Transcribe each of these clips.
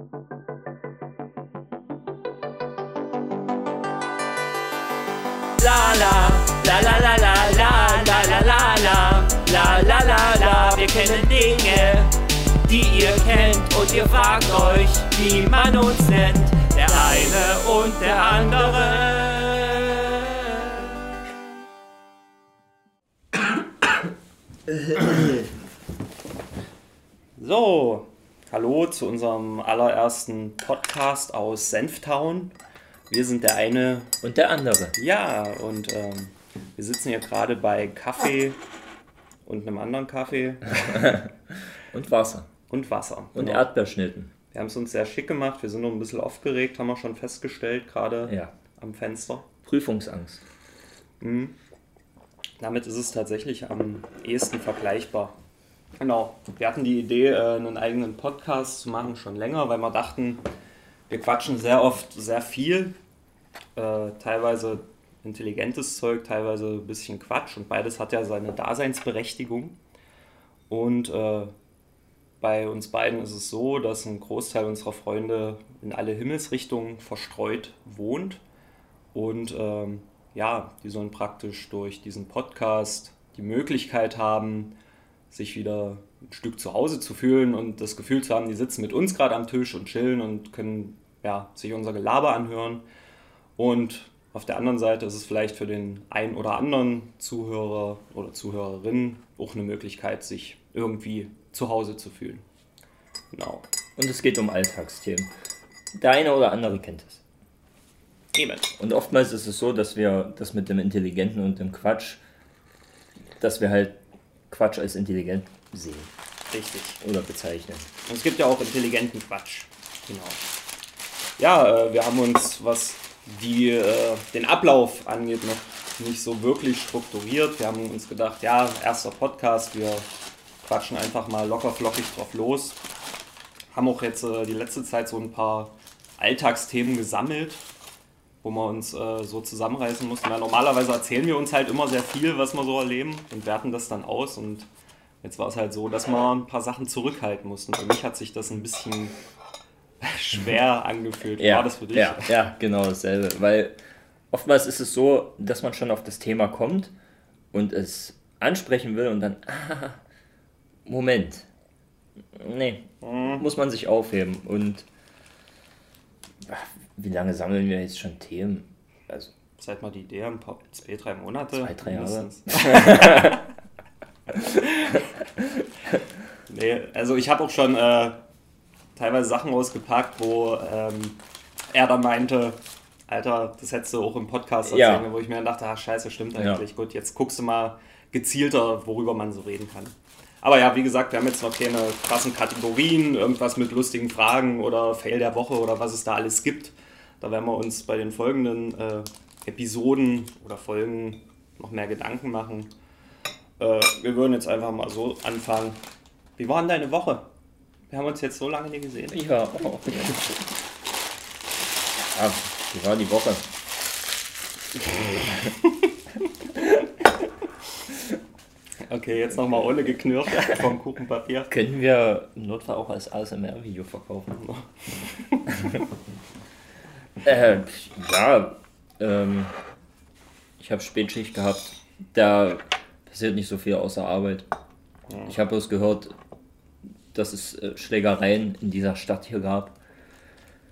La la, la la la la la la la la la la la la la Wir kennen Dinge, die ihr kennt und ihr fragt euch, wie man uns nennt. Der eine und der andere. So, hallo zu unserem allerersten Podcast aus Senftown. Wir sind der eine Und der andere. Ja, und ähm, wir sitzen hier gerade bei Kaffee und einem anderen Kaffee Und Wasser. und Wasser. Und Genau. Erdbeerschnitten. Wir haben es uns sehr schick gemacht. Wir sind noch ein bisschen aufgeregt, haben wir schon festgestellt, gerade Ja. am Fenster. Prüfungsangst. Damit ist es tatsächlich am ehesten vergleichbar. Genau. Wir hatten die Idee, äh, einen eigenen Podcast zu machen, schon länger, weil wir dachten, wir quatschen sehr oft sehr viel. Äh, teilweise intelligentes Zeug, teilweise ein bisschen Quatsch und beides hat ja seine Daseinsberechtigung. Und äh, bei uns beiden ist es so, dass ein Großteil unserer Freunde in alle Himmelsrichtungen verstreut wohnt. Und ähm, ja, die sollen praktisch durch diesen Podcast die Möglichkeit haben, sich wieder ein Stück zu Hause zu fühlen und das Gefühl zu haben, die sitzen mit uns gerade am Tisch und chillen und können ja, sich unser Gelaber anhören. Und auf der anderen Seite ist es vielleicht für den einen oder anderen Zuhörer oder Zuhörerin auch eine Möglichkeit, sich irgendwie zu Hause zu fühlen. Genau. Und es geht um Alltagsthemen. Der eine oder andere kennt es. Eben. Und oftmals ist es so, dass wir das mit dem Intelligenten und dem Quatsch, dass wir halt Quatsch als intelligent sehen Richtig. oder bezeichnen. Und es gibt ja auch intelligenten Quatsch. Genau. Ja, äh, wir haben uns, was die, äh, den Ablauf angeht, noch nicht so wirklich strukturiert. Wir haben uns gedacht, ja, erster Podcast, wir quatschen einfach mal locker flockig drauf los. Haben auch jetzt äh, die letzte Zeit so ein paar Alltagsthemen gesammelt, wo wir uns äh, so zusammenreißen mussten. Ja, normalerweise erzählen wir uns halt immer sehr viel, was wir so erleben und werten das dann aus. Und jetzt war es halt so, dass wir ein paar Sachen zurückhalten mussten. Für mich hat sich das ein bisschen schwer angefühlt. Wie war das für dich? Ja, ja, genau dasselbe. Weil oftmals ist es so, dass man schon auf das Thema kommt und es ansprechen will und dann, ah, Moment. Nee, muss man sich aufheben. Und wie lange sammeln wir jetzt schon Themen? Also, Seit mal die Idee, ein paar, zwei, drei Monate. Zwei, drei Jahre. nee, also ich habe auch schon äh, teilweise Sachen ausgepackt, wo ähm, er dann meinte, Alter, das hättest du auch im Podcast Ja. erzählen, wo ich mir dann dachte, ah, scheiße, stimmt eigentlich. Gut, jetzt guckst du mal gezielter, worüber man so reden kann. Aber ja, wie gesagt, wir haben jetzt noch keine krassen Kategorien, irgendwas mit lustigen Fragen oder Fail der Woche oder was es da alles gibt. Da werden wir uns bei den folgenden äh, Episoden oder Folgen noch mehr Gedanken machen. Äh, wir würden jetzt einfach mal so anfangen. Wie war denn deine Woche? Wir haben uns jetzt so lange nicht gesehen. ja. Oh. ja, wie war die Woche? Okay, jetzt nochmal ohne geknirscht vom Kuchenpapier. Können wir im Notfall auch als ASMR-Video verkaufen? äh, ja, ähm, ich habe Spätschicht gehabt. Da passiert nicht so viel außer Arbeit. Ich habe bloß gehört, dass es äh, Schlägereien in dieser Stadt hier gab.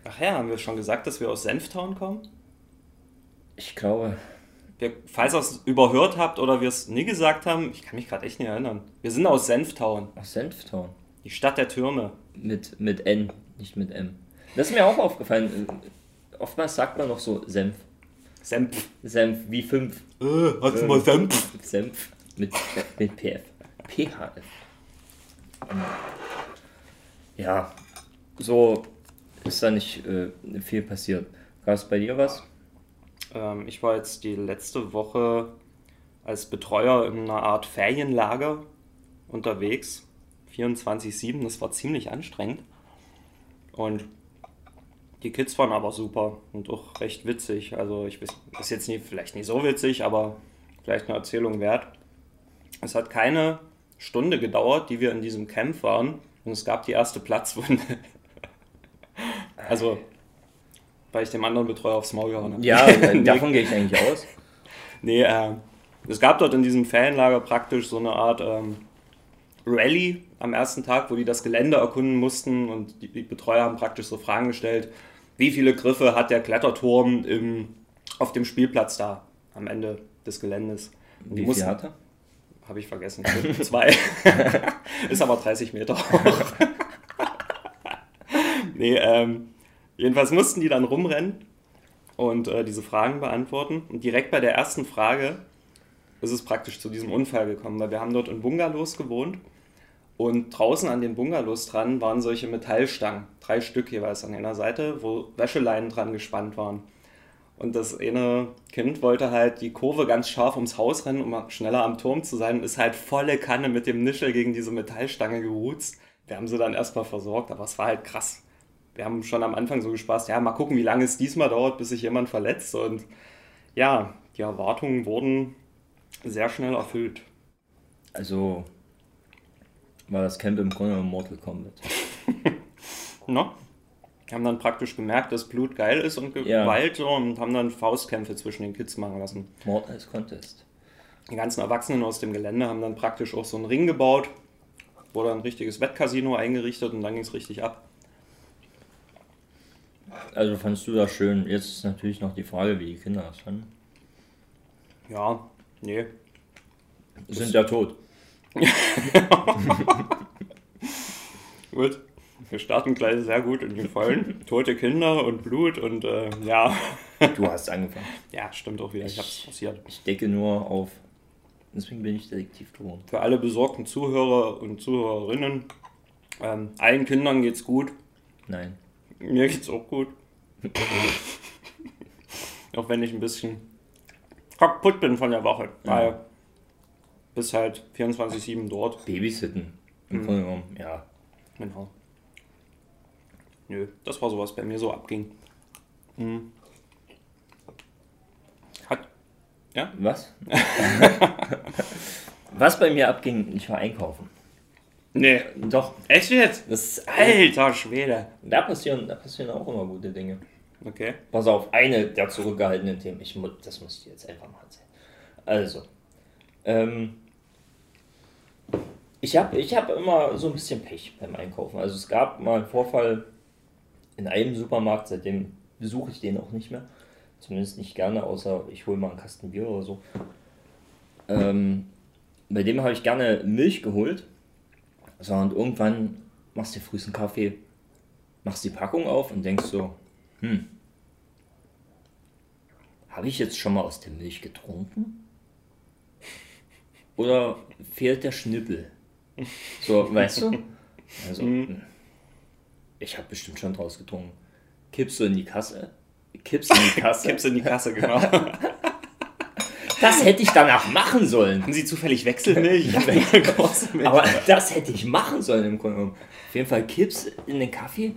Ach ja, haben wir schon gesagt, dass wir aus Senftown kommen? Ich glaube, Wir, falls ihr es überhört habt oder wir es nie gesagt haben, ich kann mich gerade echt nicht erinnern. Wir sind aus Senftown, aus Senftown. die Stadt der Türme. Mit, mit N, nicht mit M. Das ist mir auch aufgefallen. Oftmals sagt man noch so Senf. Senf. Senf wie 5. Äh, hast du mal Senf? Senf mit, mit PF. PHF. Ja, so ist da nicht äh, viel passiert. Gab es bei dir was? Ähm, ich war jetzt die letzte Woche als Betreuer in einer Art Ferienlager unterwegs. 24-7, das war ziemlich anstrengend. Und die Kids waren aber super und auch recht witzig. Also ich weiß, ist jetzt nie, vielleicht nicht so witzig, aber vielleicht eine Erzählung wert. Es hat keine Stunde gedauert, die wir in diesem Camp waren. Und es gab die erste Platzwunde. Also, weil ich dem anderen Betreuer aufs Maul gehauen habe. Ja, davon gehe ich eigentlich aus. Nee, äh, es gab dort in diesem Ferienlager praktisch so eine Art ähm, Rallye am ersten Tag, wo die das Gelände erkunden mussten und die, die Betreuer haben praktisch so Fragen gestellt, wie viele Griffe hat der Kletterturm im, auf dem Spielplatz da am Ende des Geländes. Und Wie viel hat er? Habe ich vergessen. Zwei. Ist aber 30 Meter hoch. nee, ähm, jedenfalls mussten die dann rumrennen und äh, diese Fragen beantworten. Und direkt bei der ersten Frage ist es praktisch zu diesem Unfall gekommen, weil wir haben dort in Bungalows gewohnt und draußen an den Bungalows dran waren solche Metallstangen, drei Stück jeweils an einer Seite, wo Wäscheleinen dran gespannt waren. Und das eine Kind wollte halt die Kurve ganz scharf ums Haus rennen, um schneller am Turm zu sein und ist halt volle Kanne mit dem Nischel gegen diese Metallstange geruzt. Wir haben sie dann erstmal versorgt, aber es war halt krass. Wir haben schon am Anfang so gespaßt, ja, mal gucken, wie lange es diesmal dauert, bis sich jemand verletzt. Und ja, die Erwartungen wurden sehr schnell erfüllt. Also war das Camp im Grunde Mortal Kombat. Wir haben dann praktisch gemerkt, dass Blut geil ist und Ja. Gewalt so, und haben dann Faustkämpfe zwischen den Kids machen lassen. Mord als Contest. Die ganzen Erwachsenen aus dem Gelände haben dann praktisch auch so einen Ring gebaut, wurde ein richtiges Wettcasino eingerichtet und dann ging es richtig ab. Also fandst du das schön? Jetzt ist natürlich noch die Frage, wie die Kinder das fanden. Ja, nee. Sind ja tot. Gut. Wir starten gleich sehr gut in die Vollen. Tote Kinder und Blut und äh, ja. Du hast angefangen. Ja, stimmt auch wieder. Ich hab's passiert. Ich decke nur auf. Deswegen bin ich Detektiv geworden. Für alle besorgten Zuhörer und Zuhörerinnen, ähm, allen Kindern geht's gut. Nein. Mir geht's auch gut. auch wenn ich ein bisschen kaputt bin von der Woche. Weil bis halt 24-7 dort. Babysitten. Im Grunde genommen, ja. Genau. Nö, das war so, was bei mir so abging. Mhm. Hat. Ja? Was? Was bei mir abging, ich war einkaufen. Nee. Doch. Echt jetzt? Das Alter Schwede. da, passieren, da passieren auch immer gute Dinge. Okay. Pass auf, eine der zurückgehaltenen Themen. Ich, das muss ich dir jetzt einfach mal erzählen. Also, ähm, ich habe ich hab immer so ein bisschen Pech beim Einkaufen. Also es gab mal einen Vorfall in einem Supermarkt, seitdem besuche ich den auch nicht mehr. Zumindest nicht gerne, außer ich hole mal einen Kasten Bier oder so. Ähm, bei dem habe ich gerne Milch geholt. So, und irgendwann machst du frühestens Kaffee, machst die Packung auf und denkst so, hm, habe ich jetzt schon mal aus der Milch getrunken? Oder fehlt der Schnippel? So, weißt du? Also, ich habe bestimmt schon draus getrunken. Kippst du in die Kasse? Kippst in die Kasse? Kipp's in die Kasse, genau. Das hätte ich danach machen sollen. Haben Sie zufällig Wechselmilch? Aber das hätte ich machen sollen im Grunde genommen. Auf jeden Fall kippst in den Kaffee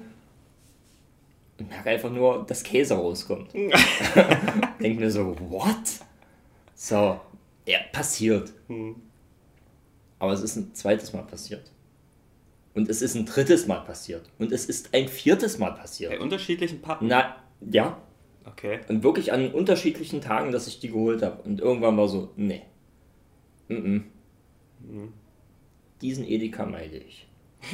und merke einfach nur, dass Käse rauskommt. Denk mir so, what? So, ja, passiert. Aber es ist ein zweites Mal passiert. Und es ist ein drittes Mal passiert. Und es ist ein viertes Mal Bei passiert. unterschiedlichen Pappen. Na, ja. Okay. Und wirklich an unterschiedlichen Tagen, dass ich die geholt habe. Und irgendwann war so, nee. Mm -mm. Diesen Edeka meide ich.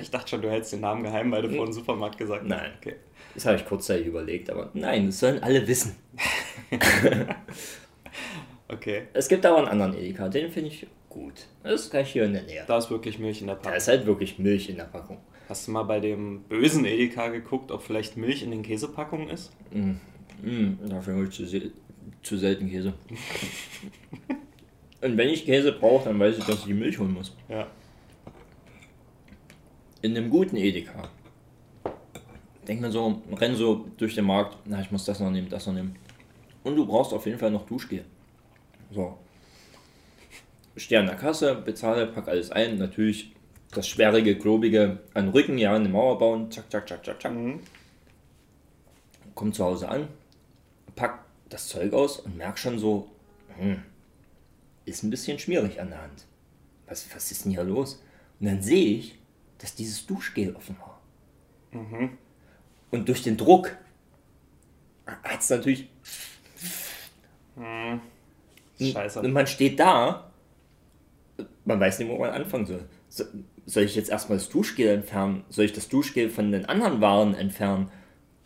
Ich dachte schon, du hältst den Namen geheim, weil du vorhin Supermarkt gesagt hast. Nein. Okay. Das habe ich kurzzeitig überlegt, aber nein, das sollen alle wissen. Okay. Es gibt aber einen anderen Edeka, den finde ich gut. Das ist gleich hier in der Nähe. Da ist wirklich Milch in der Da Packung. ist halt wirklich Milch in der Packung. Hast du mal bei dem bösen Edeka geguckt, ob vielleicht Milch in den Käsepackungen ist? Mm, dafür hole ich zu, zu selten Käse. Und wenn ich Käse brauche, dann weiß ich, dass ich die Milch holen muss. Ja. In einem guten Edeka. Denk mir so, renn so durch den Markt, na, ich muss das noch nehmen, das noch nehmen. Und du brauchst auf jeden Fall noch Duschgel. So. Stehe an der Kasse, bezahle, pack alles ein. Natürlich das schwerige, klobige an den Rücken, ja, eine Mauer bauen. Zack, zack, zack, zack, zack. Komm zu Hause an, pack das Zeug aus und merk schon so, hm, ist ein bisschen schmierig an der Hand. Was, was ist denn hier los? Und dann sehe ich, dass dieses Duschgel offen war. Und durch den Druck hat es natürlich. Scheiße. Und man steht da, man weiß nicht, wo man anfangen soll. So, soll ich jetzt erstmal das Duschgel entfernen? Soll ich das Duschgel von den anderen Waren entfernen?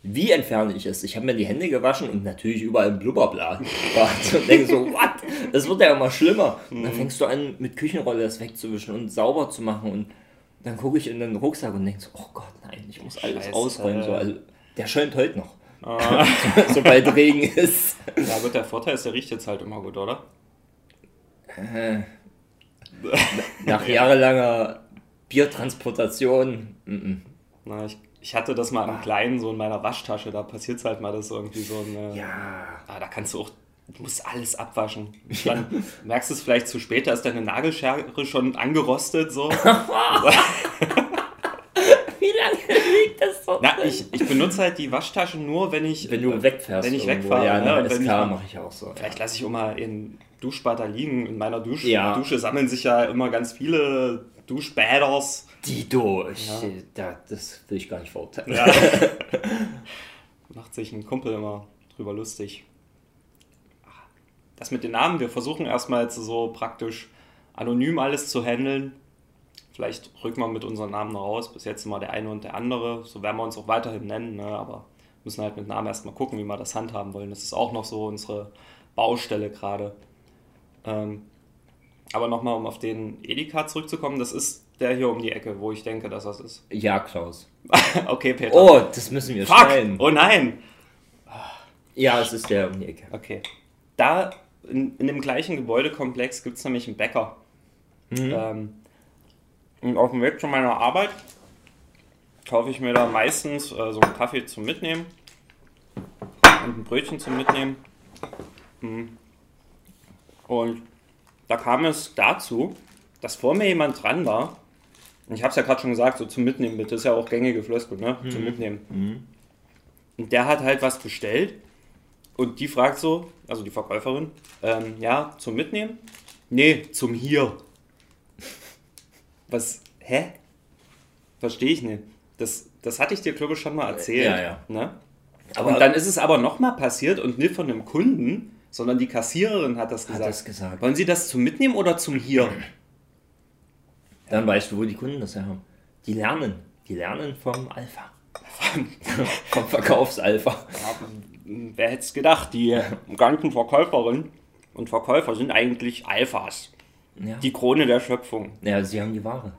Wie entferne ich es? Ich habe mir die Hände gewaschen und natürlich überall ein Blubberblatt. und denke so, what? Das wird ja immer schlimmer. Und dann fängst du an, mit Küchenrolle das wegzuwischen und sauber zu machen. Und dann gucke ich in den Rucksack und denke so, oh Gott, nein, ich muss alles Scheiße. ausräumen. So, also, der schäumt heute noch. Sobald Regen ist. Ja, gut, der Vorteil ist, der riecht jetzt halt immer gut, oder? Nach jahrelanger Biertransportation. mm, mm. Na, ich, ich hatte das mal im Kleinen, so in meiner Waschtasche, da passiert es halt mal, dass irgendwie so eine. Ja. Ah, da kannst du auch. Du musst alles abwaschen. Dann merkst du es vielleicht zu spät, da ist deine Nagelschere schon angerostet. So. Wie lange liegt das so? Na, ich, ich benutze halt die Waschtasche nur, wenn ich. wenn du äh, wegfährst. Wenn ich irgendwo. wegfahre. Ja, ne? wenn ich- mache ich auch so. Vielleicht lasse ich auch mal in Duschbad liegen. In meiner Dusch Ja. Dusche sammeln sich ja immer ganz viele Duschbäders. Die durch. Ja. Da, das will ich gar nicht verurteilen. Ja. Macht sich ein Kumpel immer drüber lustig. Das mit den Namen, wir versuchen erstmal jetzt so praktisch anonym alles zu handeln. Vielleicht rücken wir mit unseren Namen raus. Bis jetzt immer der eine und der andere. So werden wir uns auch weiterhin nennen, ne? aber müssen halt mit Namen erstmal gucken, wie wir das handhaben wollen. Das ist auch noch so unsere Baustelle gerade. Ähm, aber nochmal, um auf den Edeka zurückzukommen, das ist der hier um die Ecke, wo ich denke, dass das ist. Ja, Klaus. okay, Peter. Oh, das müssen wir Fuck! schneiden. Oh nein! Ja, es ist der um die Ecke. Okay. Da in, in dem gleichen Gebäudekomplex gibt es nämlich einen Bäcker. Ähm, und auf dem Weg zu meiner Arbeit kaufe ich mir da meistens äh, so einen Kaffee zum Mitnehmen und ein Brötchen zum Mitnehmen. Mm. Und da kam es dazu, dass vor mir jemand dran war. Und ich habe es ja gerade schon gesagt, so zum Mitnehmen bitte. ist ja auch gängige Floskel, ne? Zum Mitnehmen. Und der hat halt was bestellt und die fragt so, also die Verkäuferin, ähm, ja, zum Mitnehmen? Nee, zum Hier. Was, hä? Verstehe ich nicht. Das, das hatte ich dir, glaube ich, schon mal erzählt. Ja, ja. Ne? Aber- und dann ist es aber nochmal passiert und nicht von einem Kunden, sondern die Kassiererin hat das Hat gesagt. das gesagt. Wollen Sie das zum Mitnehmen oder zum Hier? Dann weißt du, wo die Kunden das her haben. Die lernen. Die lernen vom Alpha. vom Verkaufsalpha. Ja, wer hätte es gedacht? Die ganzen Verkäuferinnen und Verkäufer sind eigentlich Alphas. Ja. Die Krone der Schöpfung. ja, sie haben die Ware.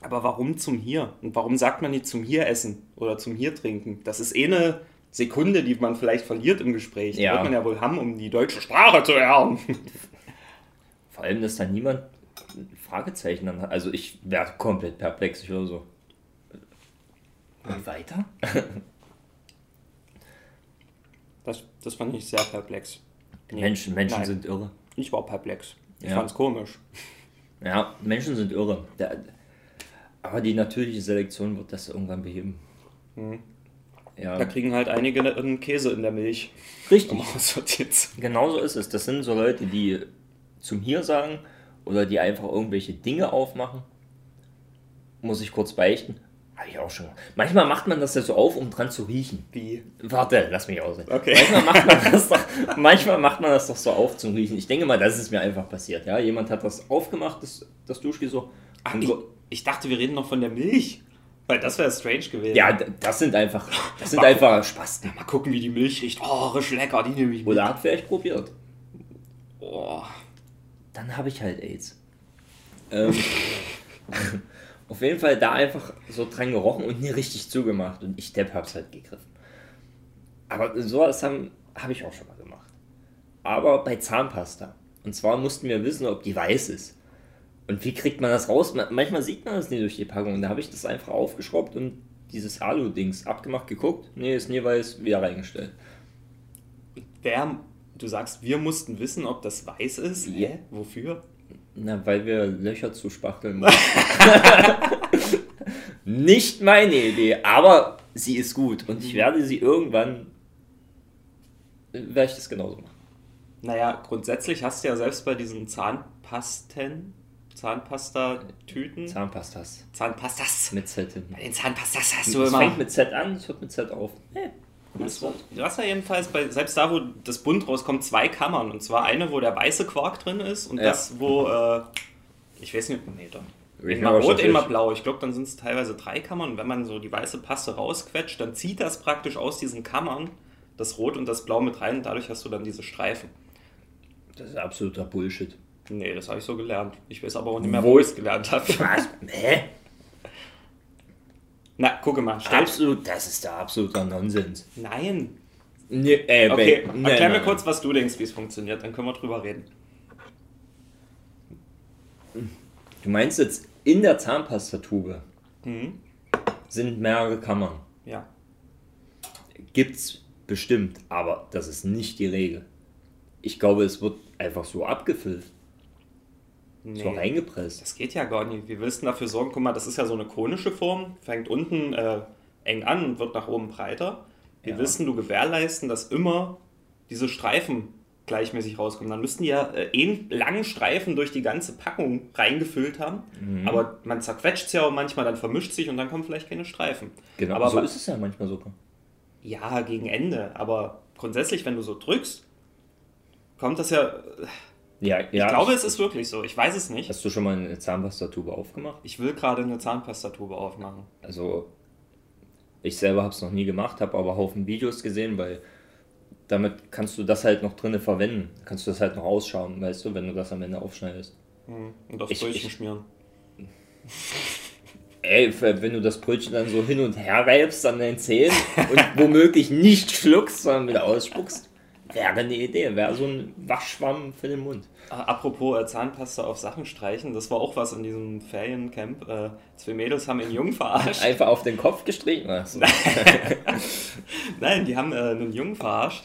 Aber warum zum Hier? Und warum sagt man nicht zum Hier essen oder zum Hier trinken? Das ist eh eine Sekunde, die man vielleicht verliert im Gespräch. Die Ja. wird man ja wohl haben, um die deutsche Sprache zu lernen. Vor allem, dass da niemand ein Fragezeichen dann hat. Also ich wäre komplett perplex, ich oder so. Und weiter? Das, das fand ich sehr perplex. Nee, Menschen, Menschen nein, sind irre. Ich war perplex. Ich Ja. fand's komisch. Ja, Menschen sind irre. Aber die natürliche Selektion wird das irgendwann beheben. Ja, Da kriegen halt einige einen Käse in der Milch. richtig. Genau so ist es. Das sind so Leute, die zum Hier sagen oder die einfach irgendwelche Dinge aufmachen. Muss ich kurz beichten. Habe ich auch schon. Manchmal macht man das ja so auf, um dran zu riechen. Wie? Warte, lass mich aussehen. Okay. Manchmal macht man das doch, manchmal macht man das doch so auf zum Riechen. Ich denke mal, das ist mir einfach passiert. Ja, jemand hat das aufgemacht, das, das Duschgel so. Ach, ich, so. ich dachte, wir reden noch von der Milch. Weil das wäre strange gewesen. Ja, das sind einfach, das sind einfach Spasten. Mal gucken, wie die Milch riecht. Oh, risch lecker, die nehme ich mit. Oder hat vielleicht probiert. Oh. Dann habe ich halt AIDS. Ähm, auf jeden Fall da einfach so dran gerochen und nie richtig zugemacht. Und ich Depp hab's halt gegriffen. Aber sowas habe hab ich auch schon mal gemacht. Aber bei Zahnpasta. Und zwar mussten wir wissen, ob die weiß ist. Und wie kriegt man das raus? Ma- Manchmal sieht man das nicht durch die Packung. Und da habe ich das einfach aufgeschraubt und dieses Alu-Dings abgemacht, geguckt. Nee, ist nie weiß, wieder reingestellt. Wer, du sagst, wir mussten wissen, ob das weiß ist. Ja. Hä? Wofür? Na, weil wir Löcher zuspachteln mussten. Nicht meine Idee, aber sie ist gut und ich werde sie irgendwann, äh, werde ich das genauso machen. Naja, grundsätzlich hast du ja selbst bei diesen Zahnpasten Zahnpasta-Tüten. Zahnpastas. Zahnpastas. Mit Z hinten. Bei den Zahnpastas hast du Es immer. fängt mit Z an, es hört mit Z auf. Hey, Das war- Du hast ja jedenfalls bei, selbst da, wo das Bunt rauskommt, zwei Kammern. Und zwar eine, wo der weiße Quark drin ist und Ja. das, wo, äh, ich weiß nicht, nee, doch. Immer rot, immer blau. Ich glaube, dann sind es teilweise drei Kammern. Und wenn man so die weiße Paste rausquetscht, dann zieht das praktisch aus diesen Kammern das Rot und das Blau mit rein. Und dadurch hast du dann diese Streifen. Das ist absoluter Bullshit. Nee, das habe ich so gelernt. Ich weiß aber auch nicht mehr, Wo wo ich es gelernt habe. Was? Hä? Na, gucke mal. Absolut, das ist der absoluter Nonsens. Nein. Nee, äh, Okay, nein, erklär mir nein, kurz, was du denkst, wie es funktioniert. Dann können wir drüber reden. Du meinst jetzt in der Zahnpastatube Mhm. sind mehrere Kammern. Ja. Gibt's bestimmt, aber das ist nicht die Regel. Ich glaube, es wird einfach so abgefüllt, Nee. so reingepresst. Das geht ja gar nicht. Wir willst dafür sorgen, guck mal, das ist ja so eine konische Form, fängt unten äh, eng an und wird nach oben breiter. Wir Ja. wissen, du gewährleisten, dass immer diese Streifen gleichmäßig rauskommen. Dann müssten die ja äh, einen langen Streifen durch die ganze Packung reingefüllt haben. Mhm. Aber man zerquetscht es ja auch manchmal, dann vermischt sich und dann kommen vielleicht keine Streifen. Genau, aber so ist es ja manchmal sogar. Ja, gegen Ende. Aber grundsätzlich, wenn du so drückst, kommt das ja. Ja, Ich ja. glaube, es ist wirklich so. Ich weiß es nicht. Hast du schon mal eine Zahnpastatube aufgemacht? Ich will gerade eine Zahnpastatube aufmachen. Also, ich selber habe es noch nie gemacht, habe aber Haufen Videos gesehen, weil damit kannst du das halt noch drinnen verwenden. Kannst du das halt noch ausschauen, weißt du, wenn du das am Ende aufschneidest. Und aufs Ich- Brötchen ich- schmieren. Ey, wenn du das Brötchen dann so hin und her reibst an deinen Zähnen und womöglich nicht schluckst, sondern wieder ausspuckst, wäre eine Idee. Wäre so ein Waschschwamm für den Mund. Ah, Apropos äh, Zahnpasta auf Sachen streichen, das war auch was in diesem Feriencamp. Äh, zwei Mädels haben einen Jungen verarscht. Einfach auf den Kopf gestrichen. Achso. Nein, die haben äh, einen Jungen verarscht.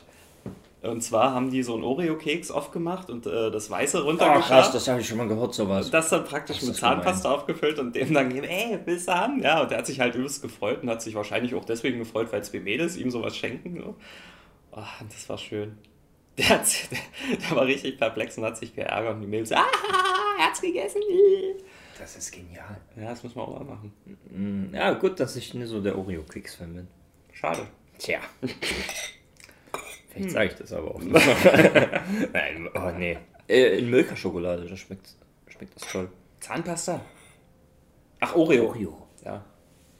Und zwar haben die so einen Oreo-Keks aufgemacht und äh, das Weiße Oh, runtergeschlagen. krass, das habe ich schon mal gehört, sowas. das dann praktisch Das mit gemein. Zahnpasta aufgefüllt und dem dann gegeben, ey, willst du haben? Ja, und der hat sich halt übelst gefreut und hat sich wahrscheinlich auch deswegen gefreut, weil zwei Mädels ihm sowas schenken. So. Oh, das war schön. Der, hat, der, der war richtig perplex und hat sich geärgert und die Mädels, ah, er hat's gegessen. Das ist genial. Ja, das müssen wir auch mal machen. Mm, Ja, gut, dass ich nicht so der Oreo-Keks-Fan bin. Schade. Tja. Vielleicht sage ich das aber auch. Nein, oh nee. Äh, in Milka-Schokolade, da schmeckt, schmeckt das toll. Zahnpasta? Ach, Oreo. Oreo. Ja.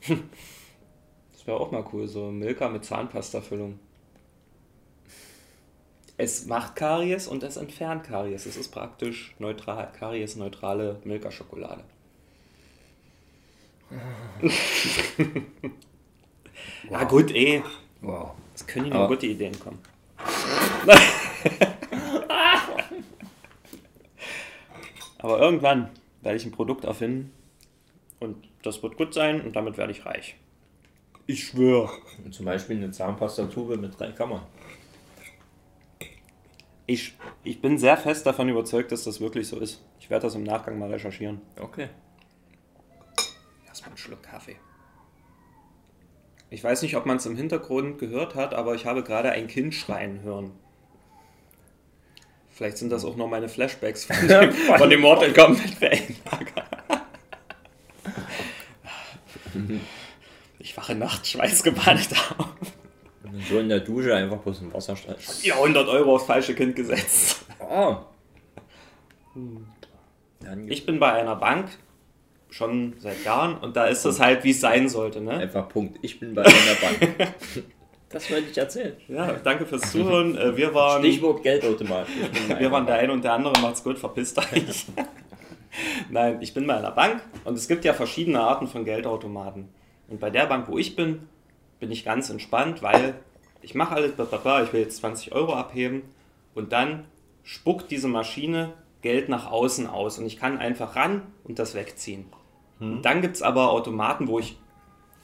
Das wäre auch mal cool, so Milka mit Zahnpasta-Füllung. Es macht Karies und es entfernt Karies. Es ist praktisch neutral, Karies-neutrale Milka-Schokolade. Ja gut, eh. Wow. Es können Ihnen nur Aber- gute Ideen kommen. Aber irgendwann werde ich ein Produkt erfinden und das wird gut sein und damit werde ich reich. Ich schwöre. Und zum Beispiel eine Zahnpastatube mit drei Kammern. Ich, ich bin sehr fest davon überzeugt, dass das wirklich so ist. Ich werde das im Nachgang mal recherchieren. Okay. Erstmal einen Schluck Kaffee. Ich weiß nicht, ob man es im Hintergrund gehört hat, aber ich habe gerade ein Kind schreien hören. Vielleicht sind das auch noch meine Flashbacks von dem, von dem Mortal Kombat Fanlager. Ich wache nachts schweißgebadet auf. So in der Dusche einfach bloß ein Wasser streichen. Ja, 100 Euro aufs falsche Kind gesetzt. Oh. Ich bin bei einer Bank schon seit Jahren und da ist es halt, wie es sein sollte. Ne? einfach Punkt. Ich bin bei einer Bank. Das wollte ich erzählen. Ja, danke fürs Zuhören. Äh, Wir waren, Stichwort Geldautomat. Wir waren der eine und der andere, macht's gut, verpisst euch. Nein, ich bin bei einer Bank und es gibt ja verschiedene Arten von Geldautomaten. Und bei der Bank, wo ich bin, bin ich ganz entspannt, weil ich mache alles, bla, bla, bla, ich will jetzt 20 Euro abheben und dann spuckt diese Maschine Geld nach außen aus und ich kann einfach ran und das wegziehen. Und dann gibt es aber Automaten, wo ich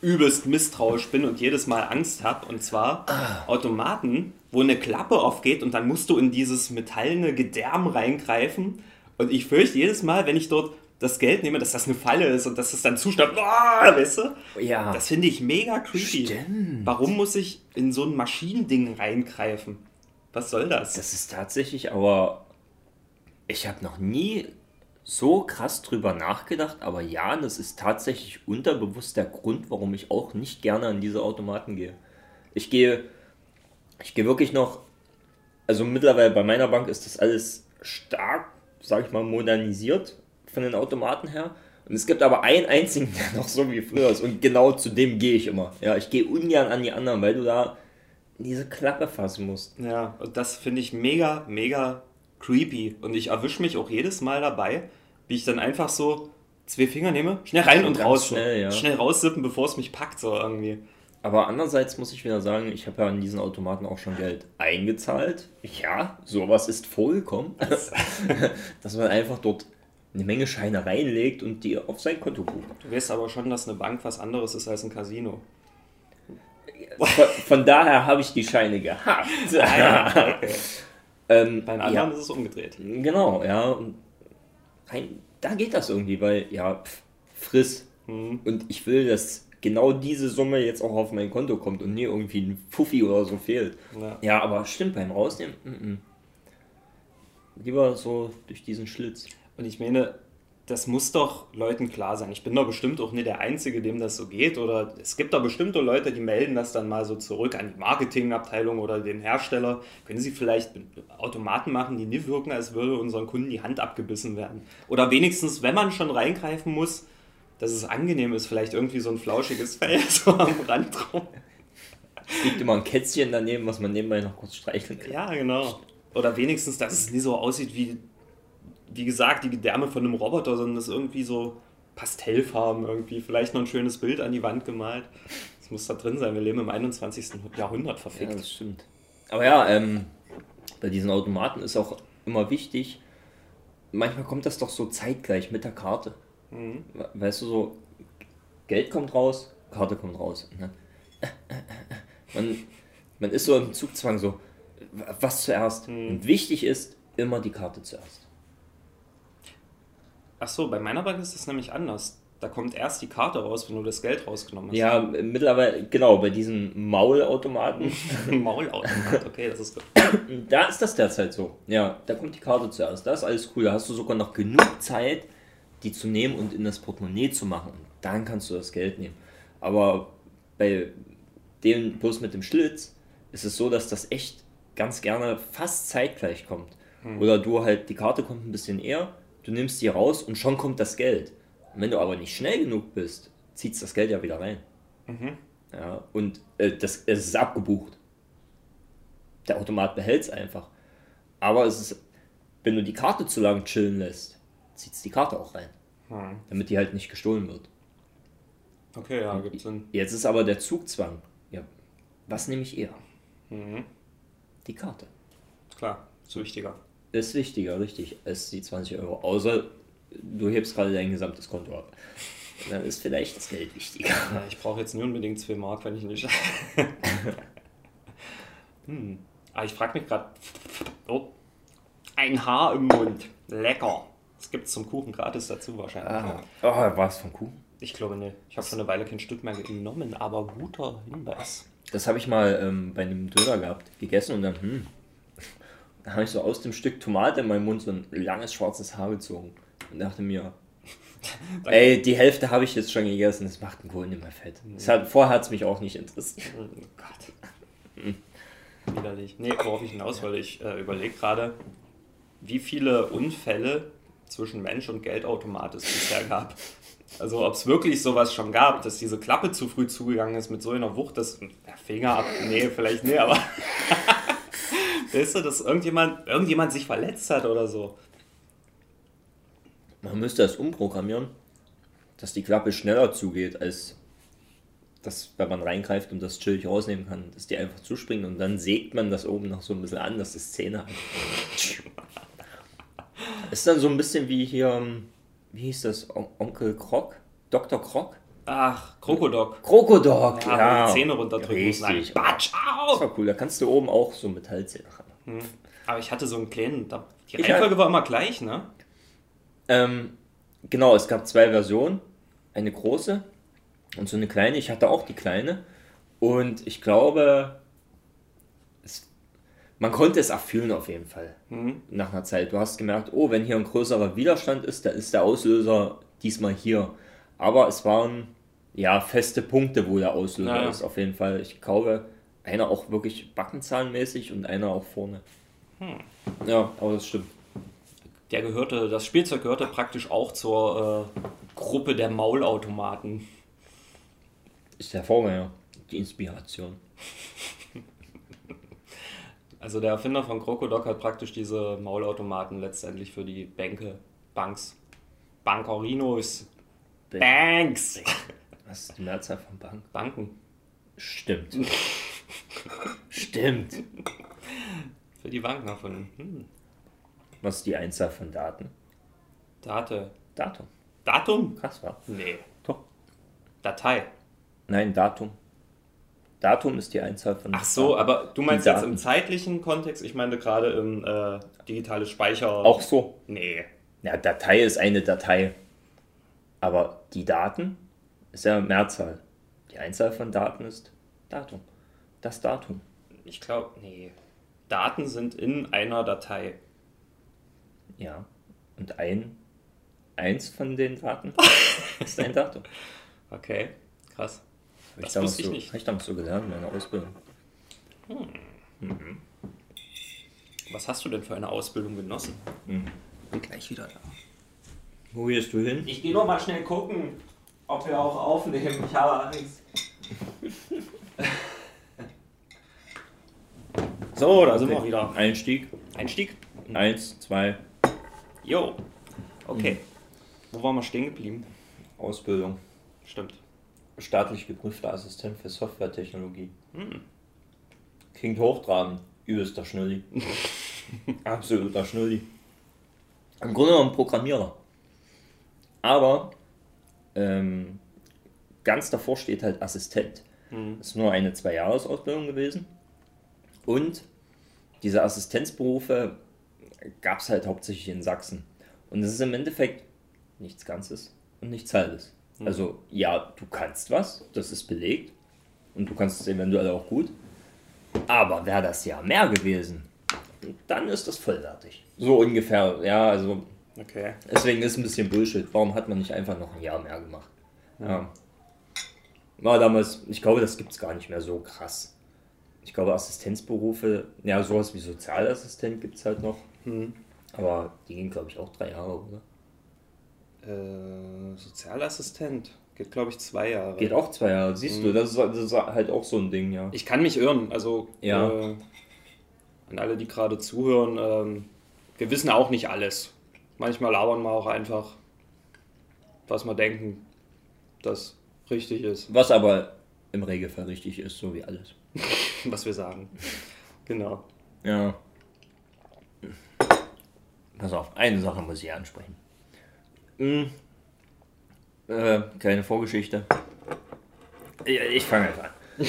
übelst misstrauisch bin und jedes Mal Angst habe. Und zwar Automaten, wo eine Klappe aufgeht und dann musst du in dieses metallene Gedärm reingreifen. Und ich fürchte jedes Mal, wenn ich dort das Geld nehme, dass das eine Falle ist und dass es dann zuschnappt, oh, weißt du? Ja. Das finde ich mega creepy. Stimmt. Warum muss ich in so ein Maschinending reingreifen? Was soll das? Das ist tatsächlich, aber ich habe noch nie so krass drüber nachgedacht, aber ja, das ist tatsächlich unterbewusst der Grund, warum ich auch nicht gerne an diese Automaten gehe. Ich gehe, ich gehe wirklich noch, also mittlerweile bei meiner Bank ist das alles stark, sag ich mal, modernisiert von den Automaten her. Und es gibt aber einen einzigen, der noch so wie früher ist. Und genau zu dem gehe ich immer. Ja, ich gehe ungern an die anderen, weil du da diese Klappe fassen musst. Ja, und das finde ich mega, mega creepy. Und ich erwische mich auch jedes Mal dabei, wie ich dann einfach so zwei Finger nehme, schnell rein und Ganz raus. schnell, ja. Schnell raussippen, bevor es mich packt, so irgendwie. Aber andererseits muss ich wieder sagen, ich habe ja an diesen Automaten auch schon Geld eingezahlt. Ja, sowas ist vorgekommen. dass man einfach dort eine Menge Scheine reinlegt und die auf sein Konto bucht. Du weißt aber schon, dass eine Bank was anderes ist als ein Casino. Von, von daher habe ich die Scheine gehabt. okay. ähm, Bei den anderen ja, ist es umgedreht. genau, ja. Und rein, da geht das irgendwie, weil, ja, pff, friss. Mhm. Und ich will, dass genau diese Summe jetzt auch auf mein Konto kommt und nie irgendwie ein Fuffi oder so fehlt. Ja. Ja, aber stimmt, beim Rausnehmen, mm -mm. lieber so durch diesen Schlitz. Und ich meine, das muss doch Leuten klar sein. Ich bin doch bestimmt auch nicht der Einzige, dem das so geht. Oder es gibt da bestimmte Leute, die melden das dann mal so zurück an die Marketingabteilung oder den Hersteller. Können sie vielleicht Automaten machen, die nie wirken, als würde unseren Kunden die Hand abgebissen werden. Oder wenigstens, wenn man schon reingreifen muss, dass es angenehm ist, vielleicht irgendwie so ein flauschiges Fell so am Rand drum. Es liegt immer ein Kätzchen daneben, was man nebenbei noch kurz streicheln kann. Ja, genau. Oder wenigstens, dass es nie so aussieht wie, wie gesagt, die Gedärme von einem Roboter, sondern das irgendwie so Pastellfarben irgendwie. Vielleicht noch ein schönes Bild an die Wand gemalt. Das muss da drin sein. Wir leben im 21. Jahrhundert Ja, verfickt. das stimmt. Aber ja, ähm, bei diesen Automaten ist auch immer wichtig, manchmal kommt das doch so zeitgleich mit der Karte. Mhm. We- Weißt du, so Geld kommt raus, Karte kommt raus. Dann, man, man ist so im Zugzwang so, was zuerst? Und wichtig ist immer die Karte zuerst. Ach so, bei meiner Bank ist das nämlich anders. Da kommt erst die Karte raus, wenn du das Geld rausgenommen hast. Ja, mittlerweile, genau, bei diesen Maulautomaten, Maulautomat, okay, das ist gut. da ist das derzeit so. Ja, da kommt die Karte zuerst. Da ist alles cool. Da hast du sogar noch genug Zeit, die zu nehmen und in das Portemonnaie zu machen. Und dann kannst du das Geld nehmen. Aber bei dem bloß mit dem Schlitz ist es so, dass das echt ganz gerne fast zeitgleich kommt. Oder du halt, die Karte kommt ein bisschen eher, du nimmst die raus und schon kommt das Geld. Und wenn du aber nicht schnell genug bist, zieht das Geld ja wieder rein. Ja, und äh, das, es ist abgebucht. Der Automat behält es einfach. Aber es ist, wenn du die Karte zu lang chillen lässt, zieht es die Karte auch rein. Hm. Damit die halt nicht gestohlen wird. Okay, ja, gibt Sinn. Jetzt ist aber der Zugzwang. Ja, was nehme ich eher? Mhm. Die Karte. Klar, ist wichtiger. Ist wichtiger, richtig, als die 20 Euro. Außer du hebst gerade dein gesamtes Konto ab. Dann ist vielleicht das Geld wichtiger. Ja, ich brauche jetzt nicht unbedingt 2 Mark, wenn ich nicht. hm. Aber ich frage mich gerade. Oh, ein Haar im Mund. Lecker. Das gibt es zum Kuchen gratis dazu wahrscheinlich. Ah, oh, war es vom Kuchen? Ich glaube nicht. Ich habe schon eine Weile kein Stück mehr genommen, aber guter Hinweis. Das habe ich mal ähm, bei einem Döner gehabt, gegessen und dann, hm, da habe ich so aus dem Stück Tomate in meinem Mund so ein langes schwarzes Haar gezogen und dachte mir, ey, die Hälfte habe ich jetzt schon gegessen, das macht einen Kohlen immer fett. Das hat, vorher hat es mich auch nicht interessiert. Oh Gott. Widerlich. Nee, worauf ich hinaus wollte, ich äh, überlege gerade, wie viele Unfälle zwischen Mensch und Geldautomat es bisher gab. Also ob es wirklich sowas schon gab, dass diese Klappe zu früh zugegangen ist mit so einer Wucht, dass Finger ab. Nee, vielleicht nee, aber. weißt du, dass irgendjemand, irgendjemand sich verletzt hat oder so. Man müsste das umprogrammieren, dass die Klappe schneller zugeht, als das, wenn man reingreift und das chillig rausnehmen kann, dass die einfach zuspringen und dann sägt man das oben noch so ein bisschen an, dass das Zähne hat. Ist dann so ein bisschen wie hier, ähm, wie hieß das, On Onkel Krok? Dr. Krok? Ach, Krokodok. Krokodok, Ja, ja. Zähne runterdrücken muss. Nein, Richtig. Batsch, Das war cool, da kannst du oben auch so Metallzähne haben. Aber ich hatte so einen kleinen. Die Reihenfolge war immer gleich, ne? Ähm, genau, es gab zwei Versionen. Eine große und so eine kleine. Ich hatte auch die kleine. Und ich glaube, es, man konnte es erfüllen auf jeden Fall. Mhm. Nach einer Zeit. Du hast gemerkt, oh, wenn hier ein größerer Widerstand ist, da ist der Auslöser diesmal hier. Aber es waren ja feste Punkte, wo der Auslöser Ja, ja. ist, auf jeden Fall. Ich glaube, einer auch wirklich backenzahlenmäßig und einer auch vorne. Hm. Ja, aber das stimmt. Der gehörte, das Spielzeug gehörte praktisch auch zur äh, Gruppe der Maulautomaten. Ist der Vorgänger. Die Inspiration. Also der Erfinder von Krokodok hat praktisch diese Maulautomaten letztendlich für die Bänke, Banks, Bankorinos, Banks, Was ist die Mehrzahl von Bank? Banken, Stimmt. Stimmt. für die Banken erfunden. Hm. Was ist die Einzahl von Daten? Date. Datum. Datum? Krass, war. Nee. Doch. Datei. Nein, Datum. Datum ist die Einzahl von Ach so, Daten. aber du meinst Die jetzt Daten. im zeitlichen Kontext? Ich meine gerade im äh, digitales Speicher. Auch so. Nee. Ja, Datei ist eine Datei. Aber die Daten ist ja Mehrzahl. Die Einzahl von Daten ist Datum. Das Datum. Ich glaube, nee. Daten sind in einer Datei. Ja. Und ein, eins von den Daten ist ein Datum. Okay, krass. Hab Das damals wusste ich so, nicht. Hab ich damals so gelernt in meiner Ausbildung. Was hast du denn für eine Ausbildung genossen? Bin gleich wieder da. Wo gehst du hin? Ich gehe noch mal schnell gucken, ob wir auch aufnehmen. Ich habe Angst. so, da sind wir wieder. Einstieg. Einstieg? Eins, zwei, Jo. Okay. Wo waren wir stehen geblieben? Ausbildung. Stimmt. Staatlich geprüfter Assistent für Softwaretechnologie. Hm. Klingt hochtrabend. Übelster Schnulli. Absoluter Schnulli. Im Grunde genommen Programmierer. Aber ähm, ganz davor steht halt Assistent. Hm. Das ist nur eine Zwei-Jahres-Ausbildung gewesen. Und diese Assistenzberufe gab es halt hauptsächlich in Sachsen. Und es ist im Endeffekt nichts Ganzes und nichts Halbes. Also ja, du kannst was, das ist belegt. Und du kannst es eventuell auch gut. Aber wäre das ja mehr gewesen, dann ist das vollwertig. So ungefähr, ja, also Okay. Deswegen ist ein bisschen Bullshit. Warum hat man nicht einfach noch ein Jahr mehr gemacht? Ja. War damals, ich glaube, das gibt es gar nicht mehr so krass. Ich glaube, Assistenzberufe, ja, sowas wie Sozialassistent gibt es halt noch. Aber die gehen, glaube ich, auch drei Jahre, oder? Äh, Sozialassistent. Geht, glaube ich, zwei Jahre. Geht auch zwei Jahre, siehst du, das ist, das ist halt auch so ein Ding, ja. Ich kann mich irren. Also, Ja. äh, an alle, die gerade zuhören, ähm, wir wissen auch nicht alles. Manchmal labern wir auch einfach, was wir denken, das richtig ist, Was aber im Regelfall richtig ist, so wie alles. was wir sagen. Genau. Ja. Pass auf, eine Sache muss ich ansprechen. Hm. Äh, kleine Vorgeschichte. Ich, ich fange einfach an.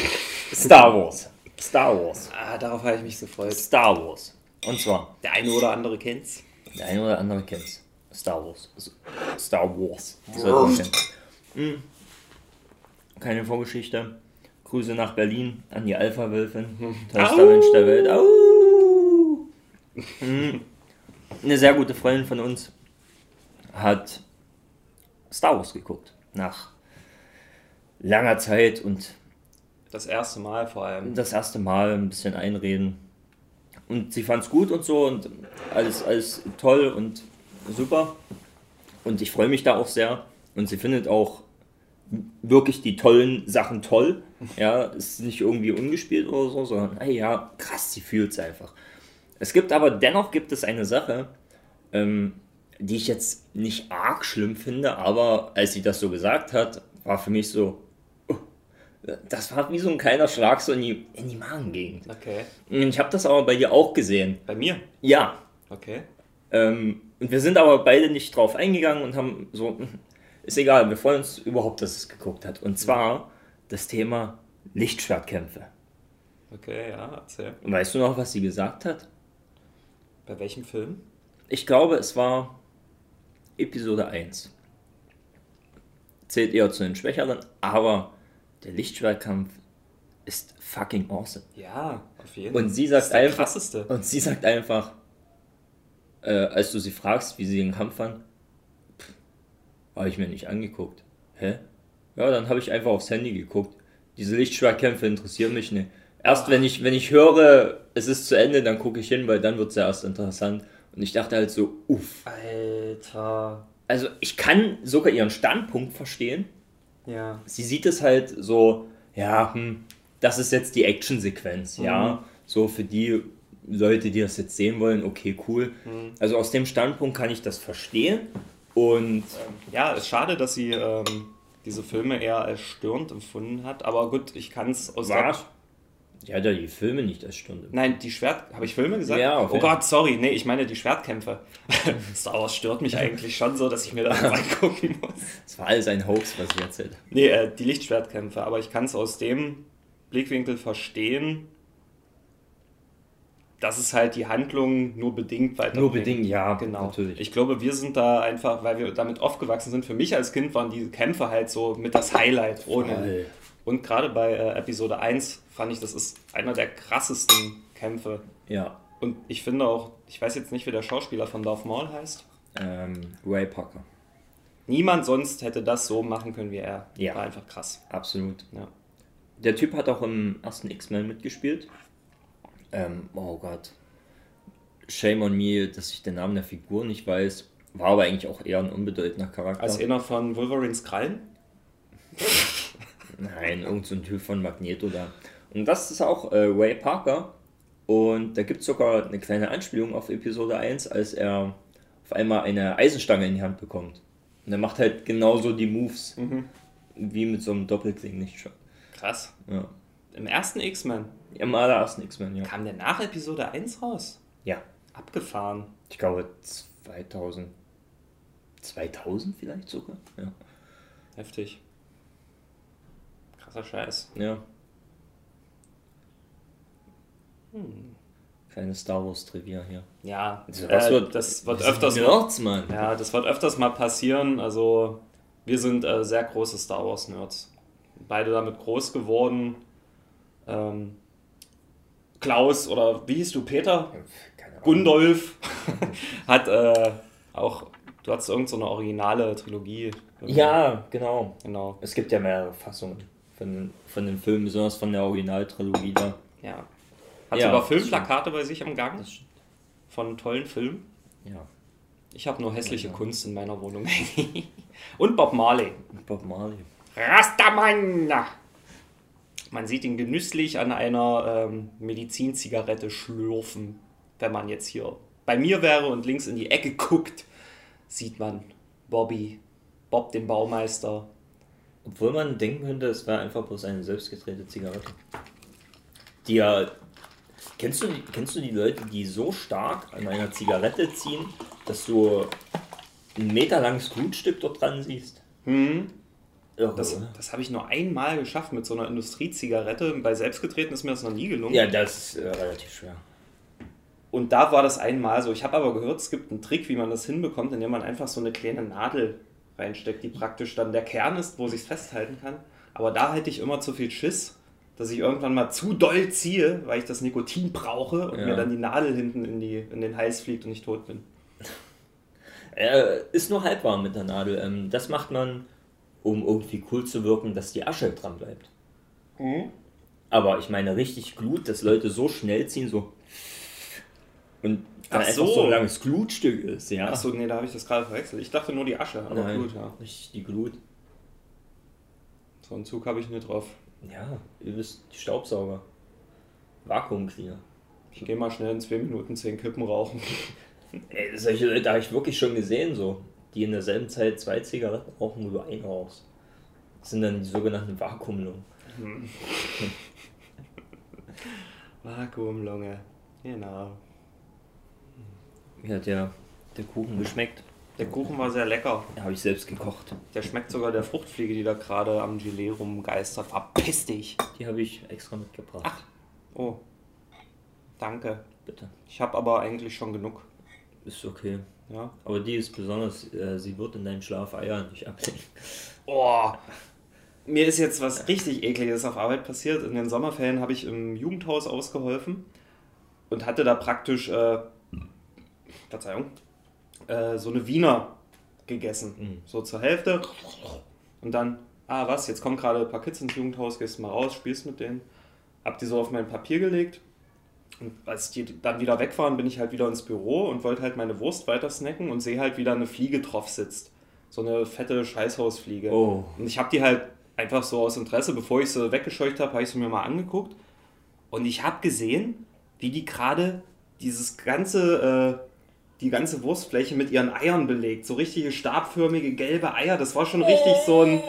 Star Wars. Star Wars. Ah, darauf habe ich mich gefreut. Star Wars. Und zwar, Der eine oder andere kennt's. der eine oder andere kennt's. Star Wars. Star Wars. Kennen. Hm. Keine Vorgeschichte. Grüße nach Berlin an die Alpha-Wölfin. Tollster Mensch der Welt. Au! Hm. Eine sehr gute Freundin von uns hat Star Wars geguckt. Nach langer Zeit und Das erste Mal vor allem. das erste Mal ein bisschen einreden. Und sie fand es gut und so und alles, alles toll und super. Und ich freue mich da auch sehr. Und sie findet auch wirklich die tollen Sachen toll. Ja, ist nicht irgendwie ungespielt oder so, sondern, hey, ja, krass, sie fühlt es einfach. Es gibt aber dennoch gibt es eine Sache, ähm, die ich jetzt nicht arg schlimm finde, aber als sie das so gesagt hat, war für mich so, oh, das war wie so ein kleiner Schlag so in die, in die Magengegend. Okay. Und ich habe das aber bei dir auch gesehen. Bei mir? Ja. Okay. Ähm, und wir sind aber beide nicht drauf eingegangen und haben so, hm, ist egal, wir freuen uns überhaupt, dass es geguckt hat. Und zwar das Thema Lichtschwertkämpfe. Okay, ja, erzähl. Und weißt du noch, was sie gesagt hat? Bei welchem Film? Ich glaube, es war Episode 1. Zählt eher zu den Schwächeren, aber der Lichtschwertkampf ist fucking awesome. Ja, auf jeden Fall. Und sie sagt das ist der einfach, krasseste. und sie sagt einfach, äh, als du sie fragst, wie sie den Kampf fand, habe ich mir nicht angeguckt. Hä? Ja, dann habe ich einfach aufs Handy geguckt. Diese Lichtschwertkämpfe interessieren mich nicht. Erst wenn ich, wenn ich höre, es ist zu Ende, dann gucke ich hin, weil dann wird es ja erst interessant. Und ich dachte halt so, uff. Alter. Also ich kann sogar ihren Standpunkt verstehen. Ja. Sie sieht es halt so, ja, hm, das ist jetzt die Actionsequenz, ja. So für die Leute, die das jetzt sehen wollen, okay, cool. Also aus dem Standpunkt kann ich das verstehen. Und Ja, es ist schade, dass sie ähm, diese Filme eher als störend empfunden hat. Aber gut, ich kann es aus was? Die hat ja die Filme nicht als Stunde. Nein, die Schwert... Habe ich Filme gesagt? Ja, auf Oh Gott, sorry. Nee, ich meine die Schwertkämpfe. Star Wars stört mich eigentlich schon so, dass ich mir das angucken muss. Das war alles ein Hoax, was ich erzählt habe. Nee, äh, die Lichtschwertkämpfe. Aber ich kann es aus dem Blickwinkel verstehen, dass es halt die Handlung nur bedingt weiterbringt. Nur bedingt, ja, Genau. natürlich. Ich glaube, wir sind da einfach, weil wir damit aufgewachsen sind. Für mich als Kind waren diese Kämpfe halt so mit das Highlight ohne. Und gerade bei äh, Episode 1 fand ich, das ist einer der krassesten Kämpfe. Ja, Und ich finde auch, ich weiß jetzt nicht, wie der Schauspieler von Darth Maul heißt. ähm, Ray Parker. Niemand sonst hätte das so machen können wie er. Ja. War einfach krass. Absolut. Ja. Der Typ hat auch im ersten X-Men mitgespielt. Ähm, oh Gott. Shame on me, dass ich den Namen der Figur nicht weiß. War aber eigentlich auch eher ein unbedeutender Charakter. Als einer von Wolverines Krallen. Nein, irgend so Typ von Magneto da. Und das ist auch äh, Ray Parker. Und da gibt es sogar eine kleine Anspielung auf Episode 1, als er auf einmal eine Eisenstange in die Hand bekommt. Und er macht halt genauso die Moves. Wie mit so einem Doppelkling nicht schon. Krass. Ja. Im ersten X-Men. Im allerersten X-Men, ja. Kam der nach Episode 1 raus? Ja. Abgefahren. Ich glaube 2000. 2000 vielleicht sogar? Ja. Heftig. Krasser Scheiß. Ja. Kleine Star Wars Trivia hier. Ja, Was äh, wird- das wird öfters mal, Nerds, Mann. ja, das wird öfters mal passieren. Also wir sind äh, sehr große Star Wars Nerds. Beide damit groß geworden. Ähm, Klaus oder wie hieß du Peter? Gundolf hat äh, auch. Du hattest irgendeine so eine originale Trilogie. Ja, genau. Genau. Es gibt ja mehrere Fassungen von, von den Filmen, besonders von der Originaltrilogie da. Ja. Hat Ja, sogar Filmplakate bei sich am Gang von tollen Filmen. Ja. Ich habe nur hässliche Ja. Kunst in meiner Wohnung. Und Bob Marley. Bob Marley. Rastaman! Man sieht ihn genüsslich an einer ähm, Medizinzigarette schlürfen. Wenn man jetzt hier bei mir wäre und links in die Ecke guckt, sieht man Bobby, Bob den Baumeister. Obwohl man denken könnte, es wäre einfach bloß eine selbstgedrehte Zigarette. Die ja. Kennst du, die, kennst du die Leute, die so stark an einer Zigarette ziehen, dass du ein Meter langes Glutstück dort dran siehst? Hm, Irre, das das habe ich nur einmal geschafft mit so einer Industriezigarette. Bei selbstgetreten ist mir das noch nie gelungen. Ja, das ist äh, relativ schwer. Und da war das einmal so. Ich habe aber gehört, es gibt einen Trick, wie man das hinbekommt, indem man einfach so eine kleine Nadel reinsteckt, die praktisch dann der Kern ist, wo sich festhalten kann. Aber da hätte ich immer zu viel Schiss, dass ich irgendwann mal zu doll ziehe, weil ich das Nikotin brauche und Ja. mir dann die Nadel hinten in, die, in den Hals fliegt und ich tot bin. Äh, ist nur halb warm mit der Nadel. Ähm, das macht man, um irgendwie cool zu wirken, dass die Asche dran bleibt. Aber ich meine richtig Glut, dass Leute so schnell ziehen, so. Und dann Ach einfach so. so ein langes Glutstück ist, ja. Achso, nee, da habe ich das gerade verwechselt. Ich dachte nur die Asche, aber Nein, gut, ja. Richtig die Glut. So einen Zug habe ich nicht drauf. Ja, ihr wisst, die Staubsauger. Vakuumcleaner. Ich gehe mal schnell in zwei Minuten zehn Kippen rauchen. Ey, solche Leute habe ich wirklich schon gesehen, so. Die in derselben Zeit zwei Zigaretten rauchen, du eine rauchst. Das sind dann die sogenannten Vakuumlungen. Vakuumlunge. Genau. Wie hat der, der Kuchen geschmeckt? Der Kuchen war sehr lecker. Ja, habe ich selbst gekocht. Der schmeckt sogar der Fruchtfliege, die da gerade am Gelee rumgeistert. Verpiss dich! Die habe ich extra mitgebracht. Ach. Oh. Danke. Bitte. Ich habe aber eigentlich schon genug. Ist okay. Ja. Aber die ist besonders, äh, sie wird in deinen Schlaf Eier nicht ablenken. Oh. mir ist jetzt was richtig ekliges auf Arbeit passiert. In den Sommerferien habe ich im Jugendhaus ausgeholfen und hatte da praktisch, äh, Verzeihung, äh, so eine Wiener gegessen. Mhm. So zur Hälfte. Und dann, ah was, jetzt kommen gerade ein paar Kids ins Jugendhaus, gehst mal raus, spielst mit denen. Hab die so auf mein Papier gelegt. Und als die dann wieder weg waren, bin ich halt wieder ins Büro und wollte halt meine Wurst weiter snacken und sehe halt wieder eine Fliege drauf sitzt. So eine fette Scheißhausfliege. Oh. Und ich habe die halt einfach so aus Interesse, bevor ich sie weggescheucht habe, habe ich sie mir mal angeguckt. Und ich habe gesehen, wie die gerade dieses ganze, äh, die ganze Wurstfläche mit ihren Eiern belegt. So richtige stabförmige gelbe Eier. Das war schon richtig so ein,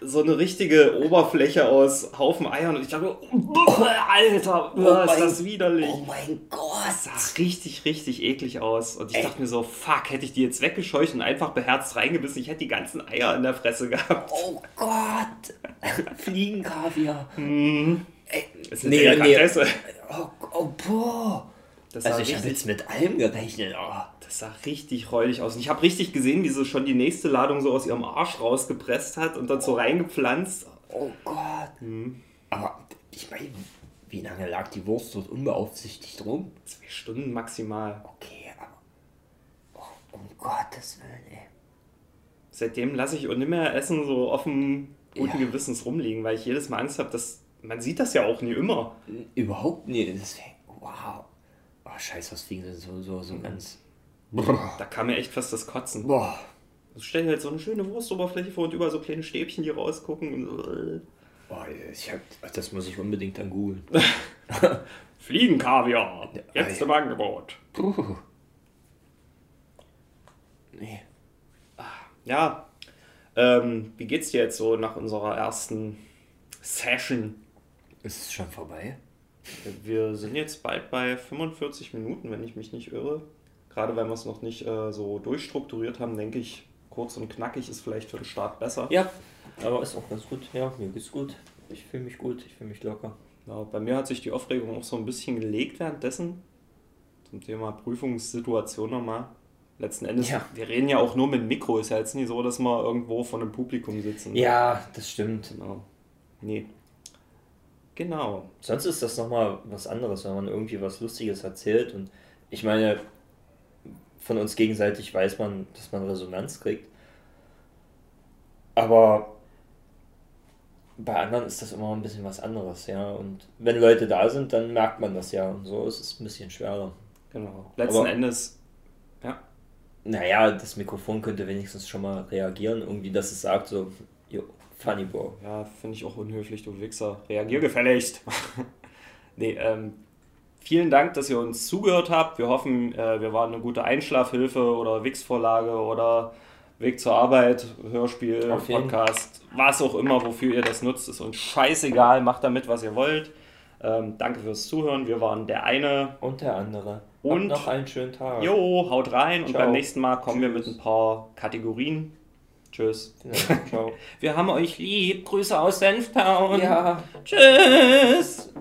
so eine richtige Oberfläche aus Haufen Eiern. Und ich dachte, Alter, Oh ist mein- das widerlich. Oh mein Gott! Das sah richtig, richtig eklig aus. Und ich Ey. dachte mir so, fuck, hätte ich die jetzt weggescheucht und einfach beherzt reingebissen, ich hätte die ganzen Eier in der Fresse gehabt. Oh Gott! Fliegenkaviar. Das ist Nee, nee. Oh, oh boah! Das Also ich habe jetzt mit allem gerechnet. Oh. Das sah richtig räudig aus. Und ich habe richtig gesehen, wie sie schon die nächste Ladung so aus ihrem Arsch rausgepresst hat und dann so reingepflanzt. Oh Gott. Aber ich meine, wie lange lag die Wurst dort unbeaufsichtigt rum? Zwei Stunden maximal. Okay, aber. Oh, um Gottes Willen, ey. Seitdem lasse ich auch nicht mehr Essen so offen guten Ja. Gewissens rumliegen, weil ich jedes Mal Angst habe, dass. Man sieht das ja auch nie immer. Überhaupt nicht. Deswegen, wow. Oh, scheiß, was fliegen so, so, so ganz. Da kam mir echt fast das Kotzen. Boah. Du stellst halt so eine schöne Wurstoberfläche vor und überall so kleine Stäbchen, die rausgucken. Boah, ich hab, das muss ich unbedingt dann googeln. Fliegenkaviar. Jetzt im Angebot. Puh. Nee. Ja. Ähm, wie geht's dir jetzt so nach unserer ersten Session? Ist es schon vorbei? Wir sind jetzt bald bei 45 Minuten, wenn ich mich nicht irre. Gerade weil wir es noch nicht äh, so durchstrukturiert haben, denke ich, kurz und knackig ist vielleicht für den Start besser. Ja, aber ist auch ganz gut. Ja, mir geht's gut. Ich fühle mich gut, ich fühle mich locker. Ja, bei mir hat sich die Aufregung auch so ein bisschen gelegt währenddessen. Zum Thema Prüfungssituation nochmal. Letzten Endes, Ja. wir reden ja auch nur mit Mikro. Ist ja jetzt nicht so, dass wir irgendwo vor einem Publikum sitzen. Ja, das stimmt. Genau. Nee. Genau. Sonst ist das nochmal was anderes, wenn man irgendwie was Lustiges erzählt. Und ich meine, von uns gegenseitig weiß man, dass man Resonanz kriegt. Aber bei anderen ist das immer ein bisschen was anderes, ja. Und wenn Leute da sind, dann merkt man das ja. Und so ist es ein bisschen schwerer. Genau. Letzten Aber- Endes, ja. Naja, das Mikrofon könnte wenigstens schon mal reagieren, irgendwie, dass es sagt so, yo, funny bro. Ja, finde ich auch unhöflich, du Wichser. Reagier gefälligst. nee, ähm, vielen Dank, dass ihr uns zugehört habt. Wir hoffen, äh, wir waren eine gute Einschlafhilfe oder Wix-Vorlage oder Weg zur Arbeit, Hörspiel, Auf jeden. Podcast, was auch immer, wofür ihr das nutzt, ist uns scheißegal. Macht damit, was ihr wollt. Ähm, danke fürs Zuhören. Wir waren der eine. Und der andere. Und- Habt noch einen schönen Tag. Jo, haut rein und Ciao. beim nächsten Mal kommen wir mit Tschüss. ein paar Kategorien. Tschüss. Ja, ciao. Wir haben euch lieb. Grüße aus Senftown. ja. Tschüss.